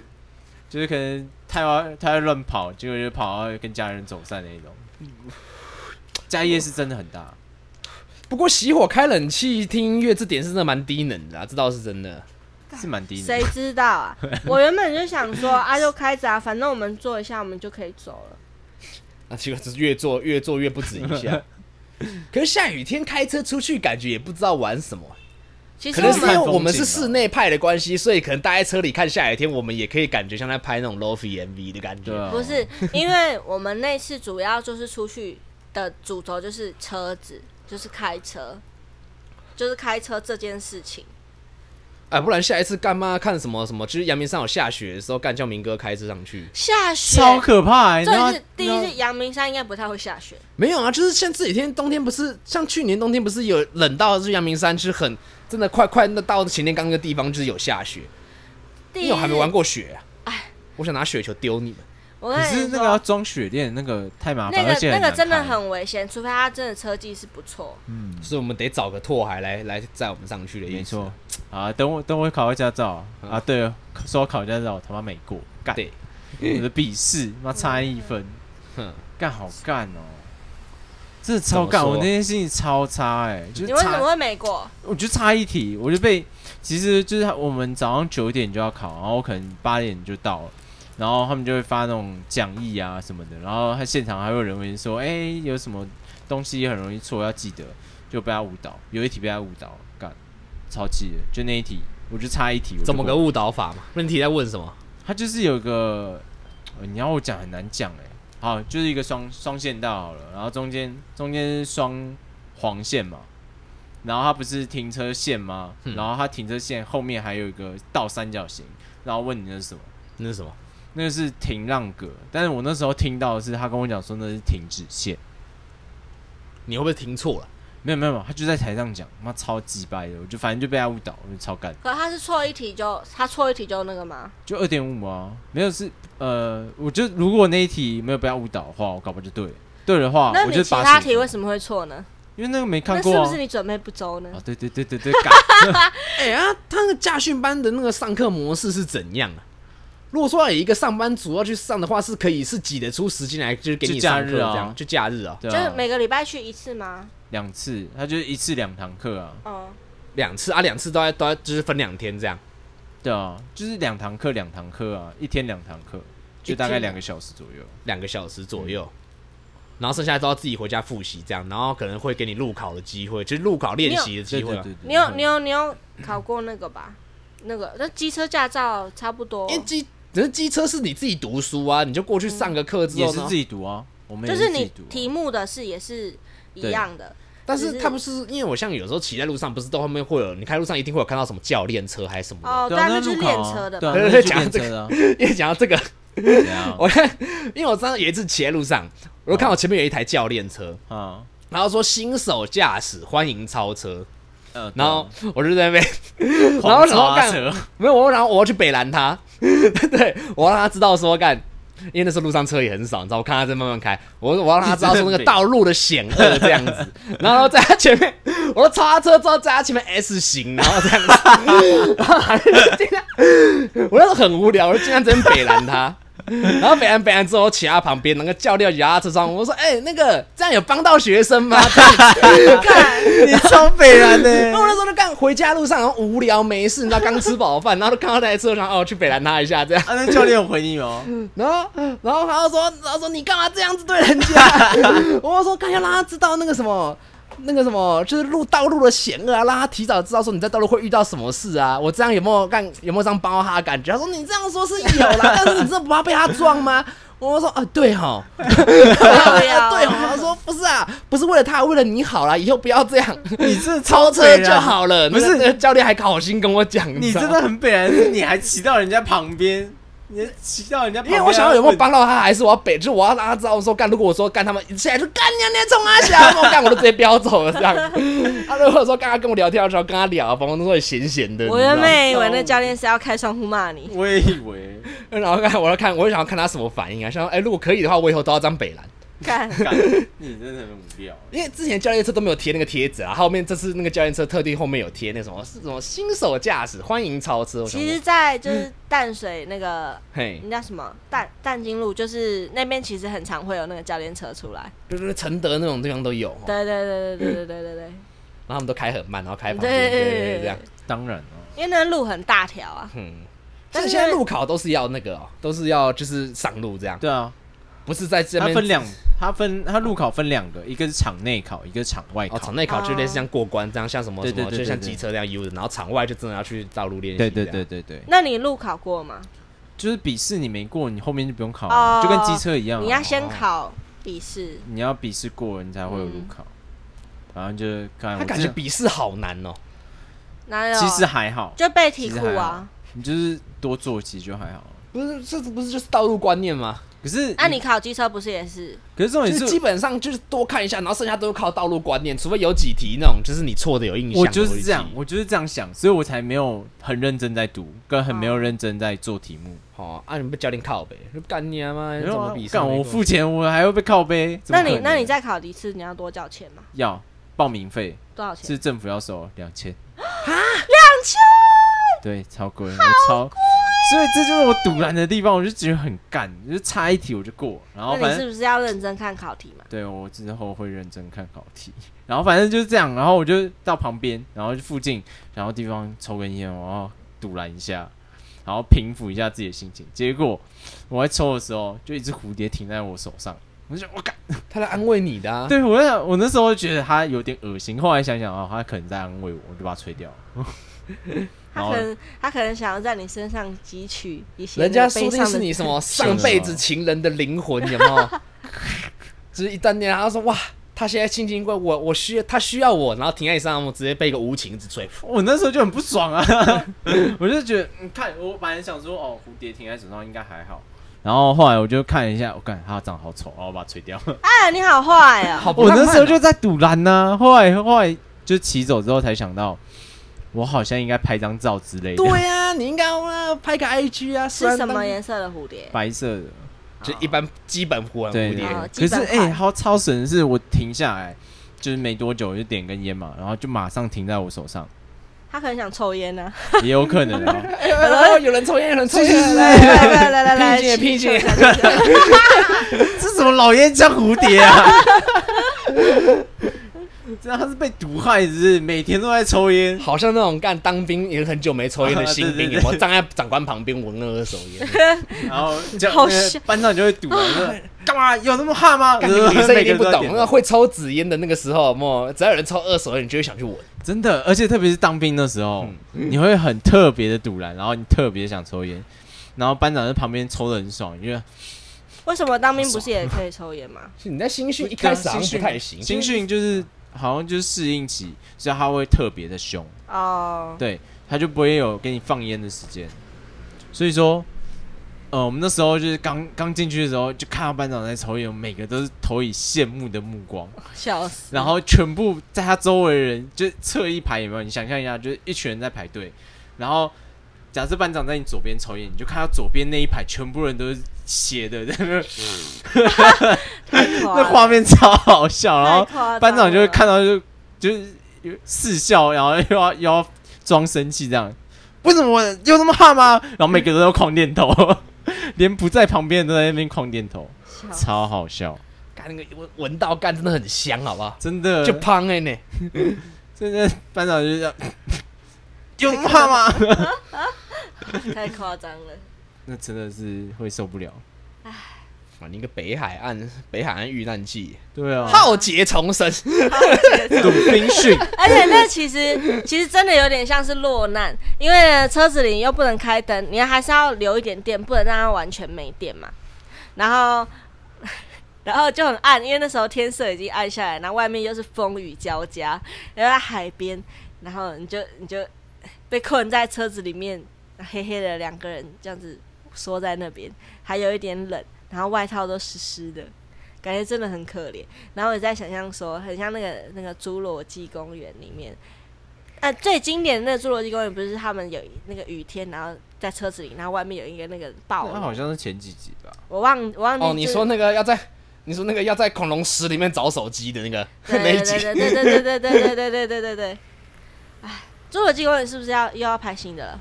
就是可能太要太要乱跑，结果就跑到跟家人走散那一种。嘉义夜市真的很大，不过熄火开冷气听音乐这点是真的蛮低能的啊，这倒是真的。是蛮低能。谁知道啊？我原本就想说啊，就开着啊，反正我们坐一下，我们就可以走了。那结果是越做越做越不止一下。可是下雨天开车出去，感觉也不知道玩什么。其实我们可能是因为我们是室内派的关系，所以可能待在车里看下雨天，我们也可以感觉像在拍那种 lofi MV 的感觉。不是，因为我们那次主要就是出去的主轴就是车子，就是开车，就是开车这件事情。哎，不然下一次干嘛看什么什么？就是阳明山有下雪的时候，干叫明哥开车上去。下雪，超可怕、欸。这是第一是阳明山应该不太会下雪，没有啊，就是像这几天冬天不是像去年冬天不是有冷到就是阳明山是很真的快快那到前天刚那个地方就是有下雪，因为我还没玩过雪啊。哎，我想拿雪球丢你们。我跟你可是那个要说，装雪链，那个太麻烦，那个而且难那个真的开很危险，除非他真的车技是不错。嗯，所以我们得找个拓海来来载我们上去的意思。没错。啊，等我等我考个驾照嗯啊，对了，说我考驾照，我他妈没过，干，对，我的笔试妈差一分，哼，干好干哦，真的超干，怎么说我那天心情超差哎、就是差，你为什么会没过？我就差一题，我就被，其实就是我们早上九点就要考，然后我可能八点就到了。然后他们就会发那种讲义啊什么的，然后他现场还会有人问说，哎、有什么东西很容易错要记得，就被他误导，有一题被他误导，干，超气的，就那一题，我就差一题，怎么个误导法嘛？问题在问什么？他就是有个，呃你要我讲很难讲哎。好，就是一个双双线道好了，然后中间中间是双黄线嘛，然后它不是停车线吗？嗯然后它停车线后面还有一个倒三角形，然后问你那是什么？那是什么？那个是停让格，但是我那时候听到的是他跟我讲说那是停止线，你会不会听错了？没有没有，没有他就在台上讲，妈超鸡掰的，我就反正就被他误导，我就超干，可他是错一题就他错一题就那个吗？就二点五啊，没有是呃，我就如果那一题没有被他误导的话，我搞不好就对了，对的话那你我就其他题为？什么会错呢？因为那个没那看过啊是不是。你准备不周呢啊，？对对对对对，干 哎、啊，他那个驾训班的那个上课模式是怎样啊？如果说有一个上班族要去上的话，是可以是挤得出时间来，就是给你假上课日啊。这样，就假日啊，就是每个礼拜去一次吗？两次，他就是一次两堂课啊，哦，两次啊，两次都在都在就是分两天这样。对啊，就是两堂课两堂课啊，一天两堂课，就大概两个小时左右。两个小时左右，然后剩下都要自己回家复习这样，然后可能会给你路考的机会，就是路考练习的机会你有你有你有考过那个吧？那个那机车驾照差不多。因，为机只是机车是你自己读书啊，你就过去上个课之后呢？也是自，己读啊，我们就是你题目的是也是一样的。但是是他不是因为我像有时候骑在路上，不是都后面会有你开路上一定会有看到什么教练车还是什么的。哦，对啊，那就是练车的对啊，对讲这练车的啊，因为讲到这个，我看，因为我上次有一次骑在路上，我就看我前面有一台教练车，嗯？然后说新手驾驶欢迎超车，嗯，然后我就在那边 然后然后没有，我然后我要去北拦他，对我让他知道说干，因为那时候路上车也很少，你知道，我看他在慢慢开，我我让他知道说那个道路的险恶这样子，然后在他前面，我说超他车之后在他前面 S 型，然后这样子，然后还尽量，我那时候很无聊，我就尽量这边北拦他。然后北安北安之后，骑他旁边，那个教练摇他车窗，我说：“哎、那个这样有帮到学生吗？”看你超北然的然后我那时候就干回家路上，然后无聊没事，你知道刚吃饱饭，然后就看到那台车，然后哦去北兰他一下这样，啊，那教练有回你吗？然后然后他就说，然后说你干嘛这样子对人家？我说看要让他知道那个什么。那个什么，就是路道路的险恶啊，让他提早知道说你在道路会遇到什么事啊。我这样有没有干有没有这样帮到他的感觉？他说你这样说是有啦，但是你真的不怕被他撞吗？我说啊，对哈，要对 哈。他说不是啊，不是为了他，为了你好啦，以后不要这样。你是 超车就，好了。不是教练还好心跟我讲，你真的很北然，是你还骑到人家旁边，你还骑到人家，因为我想要有没有帮到他，还是我要北，就是我要让他知道说干。如果我说干他们现在就干你你冲啊小，我干我都直接飙走了这样。他如果说刚刚跟我聊天的时候跟他聊，反正都会闲闲的。我原你本以为那教练是要开窗户骂你，我也以为，然后看我要看，我就想要看他什么反应啊。想说哎、如果可以的话，我以后都要当北蓝。看 干你真的很无聊。因为之前教练车都没有贴那个贴纸啊，后面这次那个教练车特地后面有贴那什么是什么新手驾驶欢迎超车。其实，在就是淡水那个嘿，那叫什么淡淡金路，就是那边其实很常会有那个教练车出来。就是承德那种地方都有哦，对对对对对对对对对，然后他们都开很慢，然后开旁对边，对对对对，这样。当然哦，因为那路很大条啊。嗯，但是但是现在路考都是要那个、哦，都是要就是上路这样，对啊，不是在这边它分两，它分它路考分两个，一个是场内考，一个是场外哦，考。场内考就类似像过关这样，像什么对什么，就像机车这样 U 的，然后场外就真的要去道路练习。对对对，对对，那你路考过吗？就是笔试你没过，你后面就不用考哦啊，就跟机车一样啊。你要先考笔试，你要笔试过，你才会有路考。然后就是看他感觉笔试好难哦。哪有？其实还好，就背题库啊。你就是多做其实就还好。不是，这不是就是道路观念吗？可是那、你考机车不是也是？可是重点是就是基本上就是多看一下，然后剩下都是靠道路观念，除非有几题那种就是你错的有印象。我就是这样我就是这样想，所以我才没有很认真在读，跟很没有认真在做题目。哦，啊，你们被教练靠呗，就干你啊妈！没有啊怎么笔试干我付钱，我还会被靠背。怎么可能那你那你再考一次，你要多交钱吗？要报名费多少钱？是政府要收两千啊，两千。对，超贵，我超。所以这就是我堵拦的地方，我就觉得很干，就差一题我就过，然后那你是不是要认真看考题嘛？对我之后会认真看考题，然后反正就是这样，然后我就到旁边，然后就附近，然后地方抽根烟，然后堵拦一下，然后平复一下自己的心情。结果我在抽的时候，就一只蝴蝶停在我手上，我就我感，他来安慰你的啊。对我想我那时候觉得他有点恶心，后来想想哦，他可能在安慰我，我就把他吹掉。然 后他可能他可能想要在你身上汲取一些人家说不定是你什么上辈子情人的灵魂，有没有？只是一旦恋爱，他说哇，他现在心情怪我，我需要他需要我，然后停在你身上，我直接被一个无情之吹。我那时候就很不爽啊，我就觉得，你，看我本来想说，哦，蝴蝶停在手上应该还好，然后后来我就看一下，我感它长得好丑，然后我把它吹掉。哎，你好坏啊！好不我那时候就在堵拦呢，后来后来就骑走之后才想到，我好像应该拍张照之类的，对啊，你应该要拍个 IG 啊，是什么颜色的蝴蝶？白色的，就一般基本弧纹对蝴蝶。哦可是哎、款好超神的是，我停下来就是没多久就点根烟嘛，然后就马上停在我手上，他可能想抽烟呢。也有可能啊。哎呦，有人抽烟，有人抽烟，来来来来来来，僻静僻静去抽一下去抽一下 这什么老烟枪蝴蝶啊？这样他是被毒害，只是每天都在抽烟。好像那种干当兵也很久没抽烟的新兵，啊 对对对有没有站在长官旁边闻那二手烟？然后班长就会堵啊，说 干嘛有那么怕吗？干女生一定不懂，那个会抽纸烟的那个时候，么只要有人抽二手烟，你就会想去闻。真的，而且特别是当兵的时候，你会很特别的堵然，然后你特别想抽烟，然后班长在旁边抽的很爽，因为为什么当兵不是也可以抽烟吗？是你在新训一开始好像不太行，新训就是好像就是适应期，所以他会特别的凶，哦，对，他就不会有给你放烟的时间。所以说，呃，我们那时候就是刚刚进去的时候，就看到班长在抽烟，我每个都是投以羡慕的目光，笑死。然后全部在他周围的人就侧一排，有没有？你想象一下，就是一群人在排队，然后假设班长在你左边抽烟，你就看到左边那一排全部人都是斜的，在那那画面超好笑，然后班长就会看到就就是有似笑，然后又要又要装生气这样。为什么我有那么怕吗？然后每个人都狂点头，连不在旁边的都在那边狂点头，超好笑，干那个闻闻到干真的很香，好不好？真的就胖哎呢，现在 班长就这样，有那么怕吗？太夸张了。那真的是会受不了。哇，你一个北海岸北海岸遇难记，对啊，浩劫重生，鲁滨逊，而且那其实其实真的有点像是落难，因为呢车子里又不能开灯，你还是要留一点电，不能让它完全没电嘛。然后 然后就很暗，因为那时候天色已经暗下来，然后外面又是风雨交加，然后在海边，然后你就你就被困在车子里面，黑黑的两个人这样子缩在那边，还有一点冷，然后外套都湿湿的。感觉真的很可怜，然后我在想象说，很像那个那个侏罗纪公园里面，呃，最经典的那个侏罗纪公园不是他们有那个雨天，然后在车子里，然后外面有一个那个暴龙，那好像是前几集吧？我忘我忘记哦，你说那个要在你说那个要在恐龙石里面找手机的那个对 那一集，对对对对对对对对对对对对对，哎，侏罗纪公园是不是要又要拍新的了？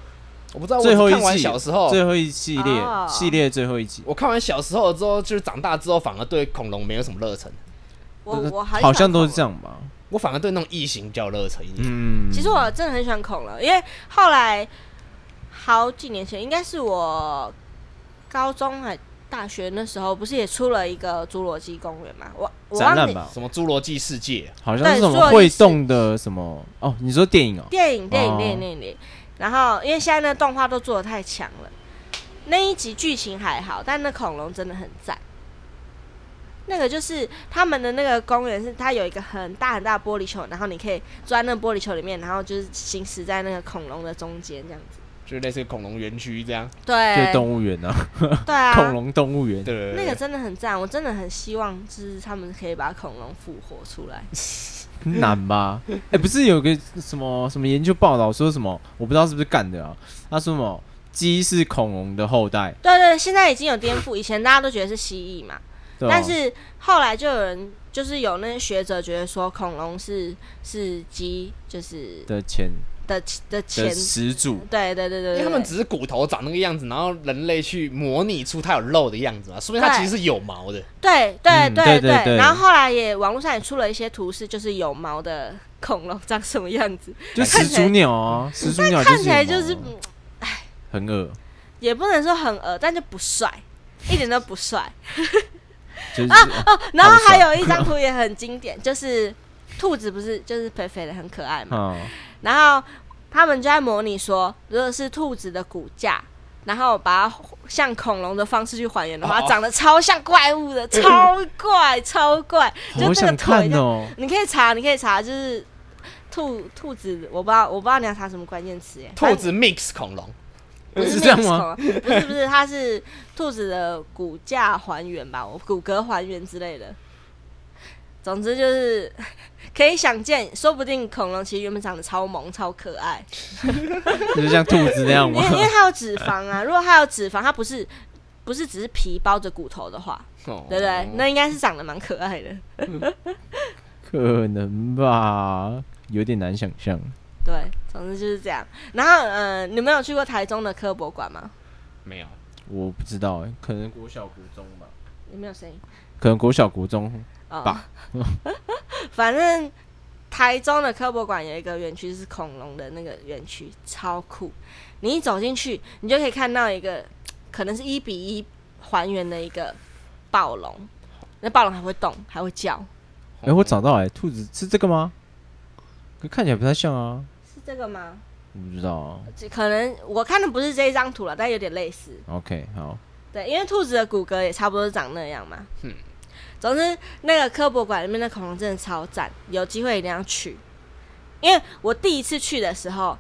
我不知道，我最后一只看完季，小时候，最后一系列哦系列最后一集，我看完小时候之后，就是长大之后反而对恐龙没有什么热忱，我我很好像都是这样。吧？我反而对那种异形比较热忱一点。嗯，其实我真的很喜欢恐龙，因为后来好几年前，应该是我高中还大学那时候，不是也出了一个侏罗纪公园嘛？我我忘记展览吧，什么侏罗纪世界，好像是对什么会动的什么哦？你说电影哦？电影电影哦电影电影电影。然后因为现在那动画都做的太强了，那一集剧情还好，但那恐龙真的很赞。那个就是他们的那个公园，是它有一个很大很大的玻璃球，然后你可以钻那个玻璃球里面，然后就是行驶在那个恐龙的中间这样子。就是类似恐龙园区这样。对，就是动物园啊，对啊，恐龙动物园。对对对那个真的很赞，我真的很希望就是他们可以把恐龙复活出来。很 难吧？哎、不是有个什么什么研究报道说什么？我不知道是不是干的啊？他说什么鸡是恐龙的后代，对对，现在已经有颠覆，以前大家都觉得是蜥蜴嘛，但是后来就有人就是有那些学者觉得说恐龙是是鸡，就是的前的的前的，始祖，对对对。对对，因为他们只是骨头长那个样子，然后人类去模拟出它有肉的样子嘛，说明它其实是有毛的。对对嗯对对然后后来也网络上也出了一些图示，就是有毛的恐龙长什么样子，就始祖鸟啊，始祖鸟看起来就是很恶，也不能说很恶，但就不帅，一点都不帅。就是然后还有一张图也很经典，就是兔子不是就是肥肥的很可爱嘛，哦，然后他们就在模拟说，如果是兔子的骨架，然后把它像恐龙的方式去还原的话，哦长得超像怪物的，超 怪超怪，就那个好想看腿这样哦。你可以查，你可以查，就是兔兔子，我不知道，我不知道你要查什么关键词耶。兔子 mix 恐龙，不是是这样 mix 吗恐龙？不是不是，它是兔子的骨架还原吧，我骨骼还原之类的。总之就是可以想见，说不定恐龙其实原本长得超萌、超可爱，就是像兔子那样吗因为？因为它有脂肪啊。如果它有脂肪，它不是不是只是皮包着骨头的话，哦对不对？那应该是长得蛮可爱的。可能吧，有点难想象。对，总之就是这样。然后，呃，你们有去过台中的科博馆吗？没有，我不知道哎，可能国小、国中吧，有没有声音？可能国小、国中哦吧。反正台中的科博馆有一个园区是恐龙的那个园区，超酷。你一走进去，你就可以看到一个可能是一比一还原的一个暴龙，那暴龙还会动，还会叫，哎，我找到哎，兔子是这个吗？可看起来不太像啊，是这个吗？我不知道啊。这可能我看的不是这一张图了，但有点类似。OK，好，对，因为兔子的骨骼也差不多是长那样嘛。嗯总之，那个科博馆里面的恐龙真的超赞，有机会一定要去。因为我第一次去的时候，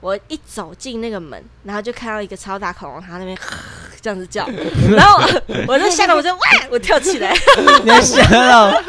我一走进那个门，然后就看到一个超大恐龙，它那边 这样子叫，然后我就吓得我就哇，我跳起来，你还想到？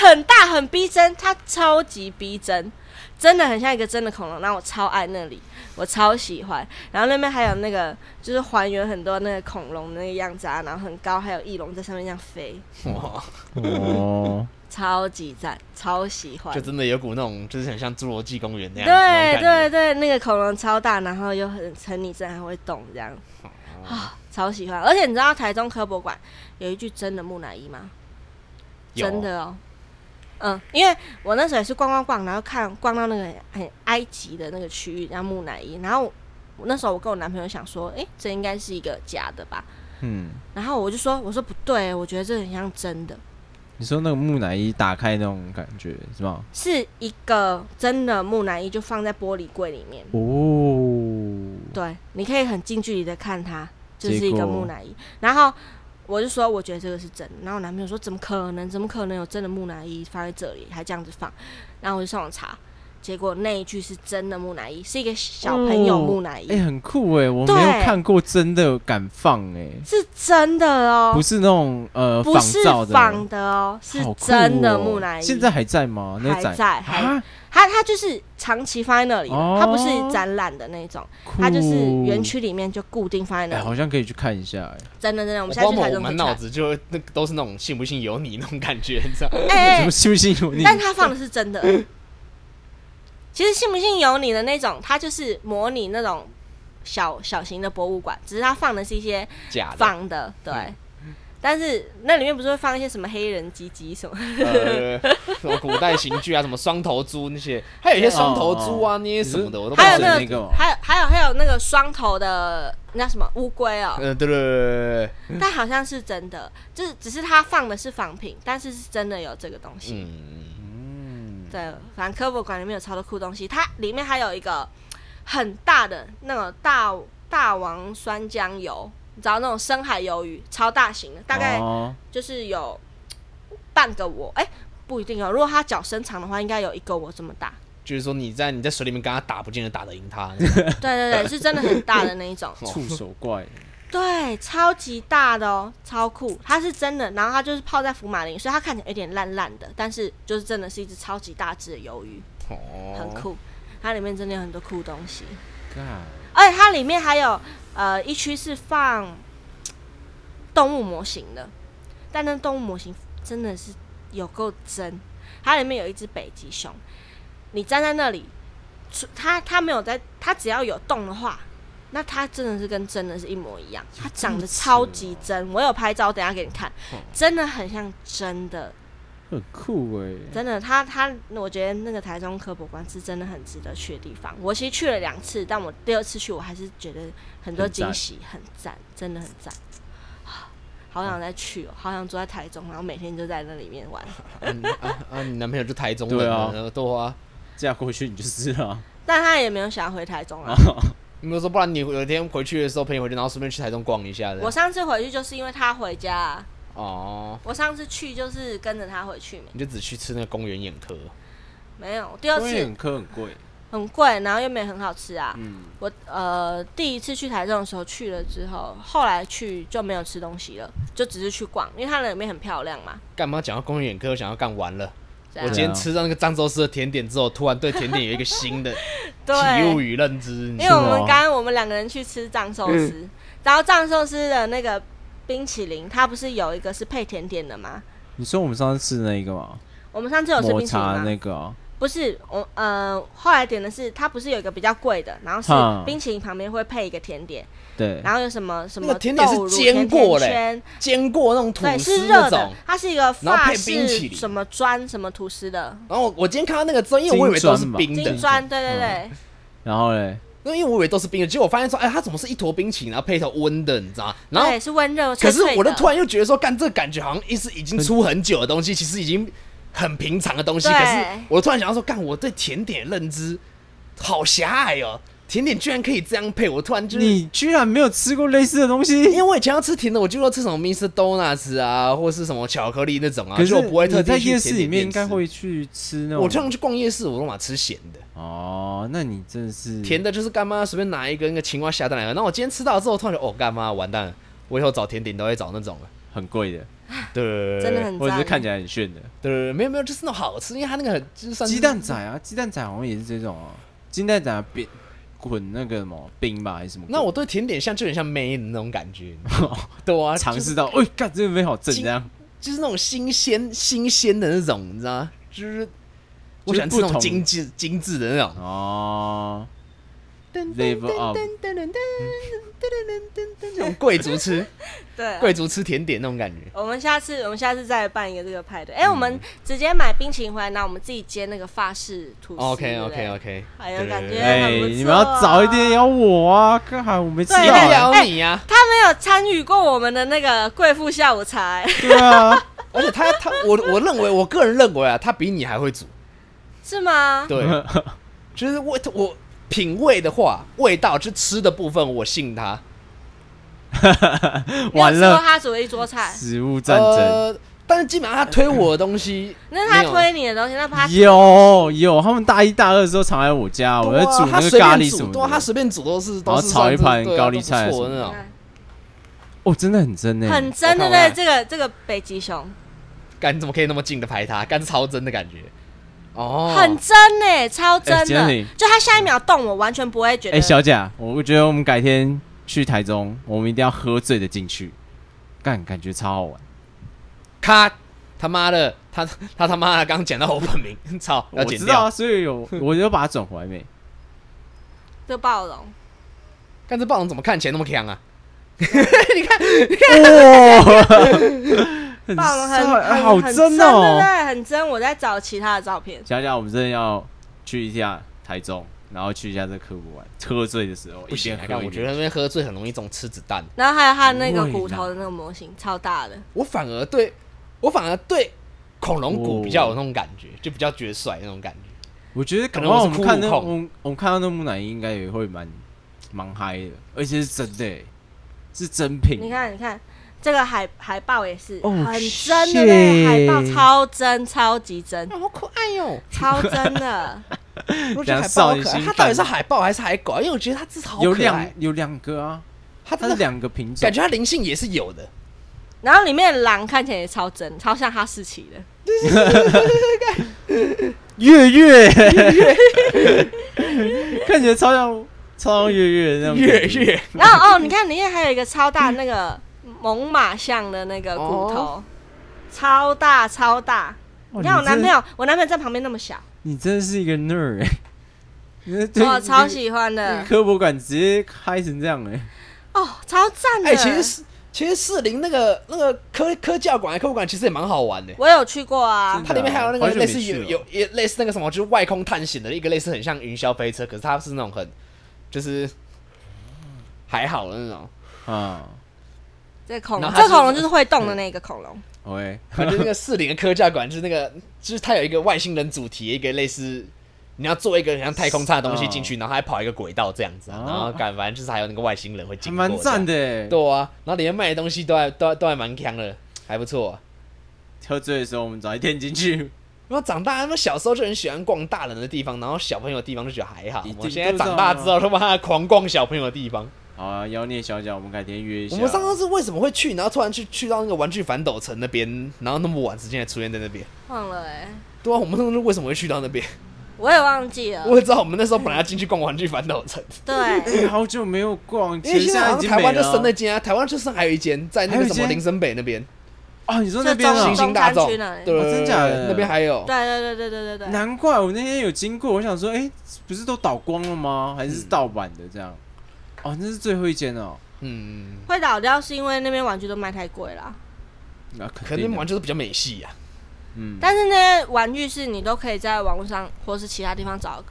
很大很逼真，它超级逼真，真的很像一个真的恐龙。然后我超爱那里，我超喜欢。然后那边还有那个就是还原很多那个恐龙的那个样子啊，然后很高，还有翼龙在上面这样飞，哇，哦，超级赞，超喜欢就。真的有股那种，就是很像侏罗纪公园那样子对对对，那个恐龙超大，然后又很很拟真，还会动，这样啊，超喜欢。而且你知道台中科博馆有一具真的木乃伊吗？真的哦。嗯，因为我那时候也是逛逛逛，然后看逛到那个很埃及的那个区域，然后木乃伊，然后我那时候我跟我男朋友想说，诶，这应该是一个假的吧？嗯，然后我就说，我说不对，我觉得这很像真的，你说那个木乃伊打开那种感觉是吗？是一个真的木乃伊，就放在玻璃柜里面。哦，对，你可以很近距离的看它，就是一个木乃伊。然后我就说，我觉得这个是真的。然后我男朋友说，怎么可能？怎么可能有真的木乃伊放在这里，还这样子放？然后我就上网查，结果那一句是真的木乃伊，是一个小朋友木乃伊，哎、很酷哎，我没有看过真的敢放哎，是真的哦，不是那种呃仿不是造的，仿的哦，是真的哦木乃伊。现在还在吗？还在，还啊，它它就是长期放在那里的，哦它不是展览的那种，它就是园区里面就固定放在哎、那里。好像可以去看一下哎、真的真的，我我们现在去台中看。满脑子就那都是那种信不信由你那种感觉，你知道？哎、哎什么信不信由你？但他放的是真的。其实信不信由你的那种，它就是模拟那种小小型的博物馆，只是它放的是一些假的，仿的，对。但是那里面不是会放一些什么黑人鸡鸡什么？呃，什么古代刑具啊，什么双头猪那些，还有一些双头猪啊，那些什么的，我都不还有那知道那个哦还有还有还有那个双头的那叫什么乌龟哦，呃，对对对对对，但好像是真的，就是只是它放的是仿品，但是是真的有这个东西。嗯，嗯，对，反正科博馆里面有超多酷东西，它里面还有一个很大的那种大大王酸浆鱿，你知道那种深海鱿鱼，超大型的，大概哦就是有半个我，哎、不一定哦。如果它脚伸长的话，应该有一个我这么大。就是说你在你在水里面跟他打，不见得打得赢他。对对对，是真的很大的那一种。触手怪，对，超级大的哦，超酷。它是真的，然后它就是泡在福马林，所以它看起来有点烂烂的，但是就是真的是一只超级大只的鱿鱼，哦，很酷。它里面真的有很多酷东西。而且它里面还有呃一区是放动物模型的，但那动物模型真的是有够真。它里面有一只北极熊，你站在那里，它它没有在，它只要有动的话，那它真的是跟真的是一模一样。它长得超级真，我有拍照，等下给你看，真的很像真的。很酷哎，真的，他他，我觉得那个台中科博馆是真的很值得去的地方。我其实去了两次，但我第二次去，我还是觉得很多惊喜，很赞，真的很赞。好想再去哦，好想住在台中，然后每天就在那里面玩。嗯啊啊！你男朋友就台中人对啊了，多啊。嫁过去你就是了。但他也没有想要回台中啊。你没有说，不然你有一天回去的时候陪你回去，然后顺便去台中逛一下的。我上次回去就是因为他回家啊，哦，我上次去就是跟着他回去嘛，你就只去吃那个公园眼科。没有。第二次公园眼科很贵，很贵，然后又没很好吃啊。嗯，我呃第一次去台中的时候去了之后，后来去就没有吃东西了，就只是去逛，因为它那里面很漂亮嘛。干嘛讲到公园眼科，我想要干完了。我今天吃到那个漳州市的甜点之后，突然对甜点有一个新的 体悟对，与认知。因为我们刚刚我们两个人去吃藏寿司，然后藏寿司的那个冰淇淋，它不是有一个是配甜点的吗？你说我们上次吃的那个吗？我们上次有吃抹冰淇淋茶吗？那个啊不是，我呃后来点的是它不是有一个比较贵的，然后是冰淇淋旁边会配一个甜点，对，然后有什么什那么个甜点是豆乳煎过嘞甜甜圈。煎过那种吐对，司是热的那种。，它是一个然后配法式冰淇淋什么砖什么吐司的。然后我今天看到那个砖，因为我以为都是冰的，金砖，对对对，然后嘞，因为我以为都是冰的，结果我发现说，哎，它怎么是一坨冰淇淋，然后配一头温的，你知道吗？然后对是温热可是我就突然又觉得说，干这个感觉好像一是已经出很久的东西，其实已经很平常的东西。可是我突然想到说，干我对甜点的认知好狭隘哦，甜点居然可以这样配，我突然就是。你居然没有吃过类似的东西？因为我以前要吃甜的，我就要吃什么 Mr. Donuts 啊，或是什么巧克力那种啊，可是就我不会特地去在夜市里。面应该会去吃那种。我通常去逛夜市，我都嘛吃咸的，哦，那你真的是甜的就是干妈随便拿一个那个青蛙下蛋来。那我今天吃到之后，突然就哦干妈完蛋了，我以后找甜点都会找那种了。很贵的，对真的很，或者看起来很炫的，对，没有没有，就是那种好吃，因为它那个很就是鸡蛋仔啊，鸡蛋仔好像也是这种，鸡蛋仔冰滚那个什么冰吧，还是什么？那我对甜点像就很像美那种感觉，对啊，尝试到，哎，看这个味好正，这样。就是那种新鲜新鲜的那种，你知道吗？就是我想吃那种精致精致的那种。哦，噔噔噔噔噔噔噔噔噔噔，那种贵族吃。对。贵族吃甜点那种感觉。我们下次，我们下次再办一个这个派对。嗯哎、我们直接买冰淇淋回来，然后我们自己煎那个法式吐司。OK OK OK，哎呦感觉哎，很不错你们要早一点邀我啊，刚好我没吃到对一定欸，要你呀！他没有参与过我们的那个贵妇下午茶、哎对啊，而且他他我我认为我个人认为啊，他比你还会煮。是吗？对，就是我我品味的话，味道就吃的部分，我信他。完了，他煮了一桌菜，食物战争。呃，但是基本上他推我的东西，那是他推你的东西，那他有有，他们大一大二的时候常来我家，我在煮那个咖喱什么对啊，他，随便煮都是都然后是炒一盘高丽菜。哦，真的很真诶，很真的对，这个这个北极熊。干你怎么可以那么近的拍他？干超真的感觉。哦，很真呢、超真的。就他下一秒动，我完全不会觉得。哎，小贾，我我觉得我们改天去台中，我们一定要喝醉的进去，干，感觉超好玩。咔，他妈的，他他他妈的刚讲到我本名，操，要剪掉。我知道啊，所以有我就把它转回来没。这暴龙，看这暴龙怎么看起来那么强啊？你看 暴龙很帅很很好真哦！对？很真。我在找其他的照片，想想，我们真的要去一下台中，然后去一下这科博玩。喝醉的时候不行啊，干一边喝一边，我觉得那边喝醉很容易中吃子弹。然后还有他那个骨头的那个模型，超大的。我反而对我反而对恐龙骨哦比较有那种感觉，就比较觉得帅那种感觉。我觉得可可能我们看那我们我们看到那木乃伊应该也会蛮蛮嗨的，而且是真的欸，是真品。你看，你看这个海海报也是哦很真的嘞，shit 海报超真，超级真，好可爱哟！超真的。我觉得海豹好可爱，它到底是海豹还是海狗啊？因为我觉得它至少好有可爱，两有两个啊，它是它真的两个品种，感觉它灵性也是有的。然后里面的狼看起来也超真，超像哈士奇的。月月，看起来超像超像月月那种月月，然后哦，你看里面还有一个超大那个猛犸象的那个骨头，哦超大超大。哇你看我男朋友，我男朋友在旁边那么小，你真的是一个 nerd 我超喜喜欢的科博馆直接开成这样哎、哦，超赞的。哎，其实是其实士林那个那个科科教馆、科博馆其实也蛮好玩的。我有去过啊它里面还有那个类似有有也类似那个什么，就是外空探险的一个类似很像云霄飞车，可是它是那种很就是还好的那种。啊，这恐龙，这恐龙就是会动的那个恐龙。OK，反正那个四零的科教馆就是那个，就是它有一个外星人主题，一个类似你要做一个像太空舱的东西进去，然后还跑一个轨道这样子然后感反正就是还有那个外星人会还经过，蛮赞的。欸。对啊，然后里面卖的东西都还都还都还蛮强的，还不错、啊。喝醉的时候我们早一天进去，然后长大，他们小时候就很喜欢逛大人的地方，然后小朋友的地方就觉得还好我现在长大之后，他妈狂逛小朋友的地方。好啊，妖孽小姐，我们改天约一下。我们上次是为什么会去，然后突然去去到那个玩具反斗城那边，然后那么晚时间还出现在那边？忘了哎、对啊，我们那时候为什么会去到那边？我也忘记了。我也知道，我们那时候本来要进去逛玩具反斗城，对，哎好久没有逛，因为现在已经台湾就剩那间啊，台湾就剩还有一间在那个什么林森北那边，哦，你说那边就啊新？兴大众，对对对哦真假的那边还有。对对对对对对对。难怪我那天有经过，我想说，哎，不是都倒光了吗？还是盗版的这样？哦，那是最后一间哦。嗯，会倒掉是因为那边玩具都卖太贵了。那可能肯定的玩具都比较美系啊。嗯，但是那些玩具是你都可以在网络上或是其他地方找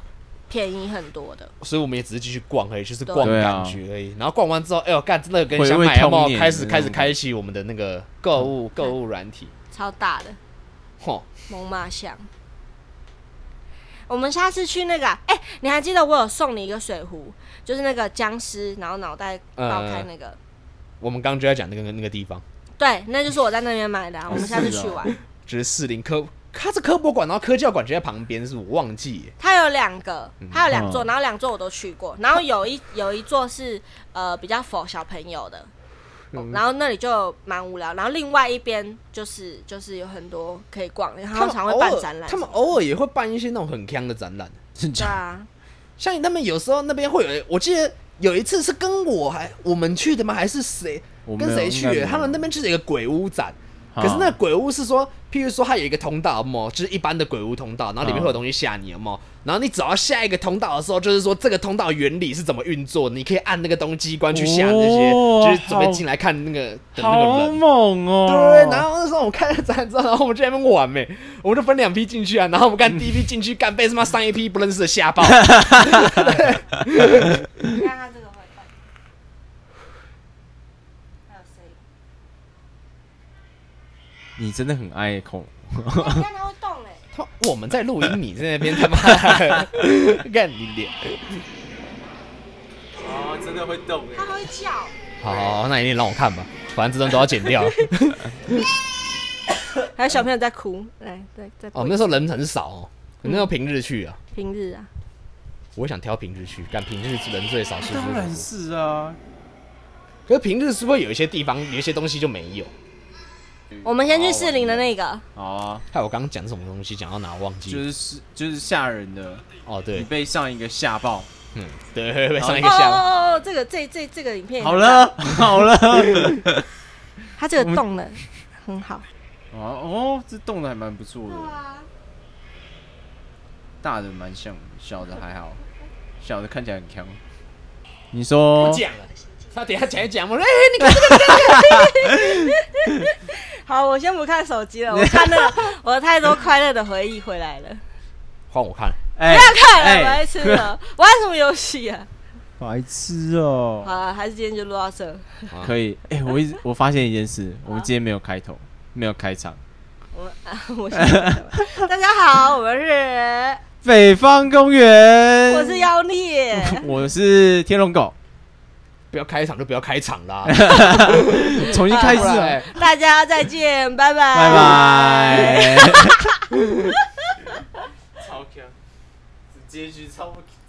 便宜很多的。所以我们也只是继续逛而已，就是逛对啊感觉而已。然后逛完之后，哎呦，干，真的跟回味想买有没童年开始的那种开始开启我们的那个购物购物软体？超大的吼，猛犸象。我们下次去那个、啊，哎、你还记得我有送你一个水壶，就是那个僵尸，然后脑袋爆开那个，我们刚刚就在讲那个那个地方，对，那就是我在那边买的、啊。我们下次去玩，就是四零科，它是科博馆，然后科教馆就在旁边，是我忘记。耶。它有两个，它有两座，嗯。然后两座我都去过，然后有一有一座是呃比较否小朋友的，嗯。然后那里就蛮无聊，然后另外一边就是就是有很多可以逛，然后常会偶尔办展览，他们偶尔也会办一些那种很强的展览，对真假？啊，像他们有时候那边会有，我记得有一次是跟我还我们去的吗？还是谁？跟谁去？他们那边就是一个鬼屋展，啊可是那个鬼屋是说，譬如说它有一个通道，有没有就是一般的鬼屋通道，然后里面会有东西吓你，有没有？然后你只要下一个通道的时候，就是说这个通道原理是怎么运作，你可以按那个东机关去吓那些，哦就是准备进来看那个的那个好人。猛哦！对，然后那时候我们看了展之后，然后我们就在那边玩呗，我们就分两批进去啊，然后我们看第一批进去，干被他妈上一批不认识的吓爆，你看它这个会动，还有声音，你真的很爱恐龙。哎你看它会动哎、他我们在录音，你在那边他妈的 干你脸。哦，真的会动它会叫。好好，好那一定让我看吧，反正这段都要剪掉。还有小朋友在哭，来，对，在哦，那时候人很少哦，那时候平日去啊，平日啊，我想挑平日去，但平日人最少，是不是当然。是啊，可是平日是不是有一些地方有一些东西就没有？我们先去士林的那个，好啊，害我刚刚讲什么东西，讲到哪忘记了。就是是就是吓人的，哦，你对，被上一个吓爆。嗯，对，被上一哦个下巴。哦哦哦，这个这这这个影片好，了好了，它 这个动的很好。哦哦，这动的还蛮不错的，啊，大的蛮像，小的还好，小的看起来很强。你说我讲了，他等一下讲一讲，我说，哎，你看这个 好，我先不看手机了，我看那个我太多快乐的回忆回来了。换我看。不要看了，哎白痴了，玩什么游戏啊？白痴哦、好了，还是今天就录到这。可以，哎、我一直我发现一件事，我们今天没有开头，没有开场。我啊，我先大家好，我们是，北方公园，我是妖孽，我是天龙狗，不要开场就不要开场啦，重新开始啊，大家再见，拜拜，拜拜。超强，直接去超不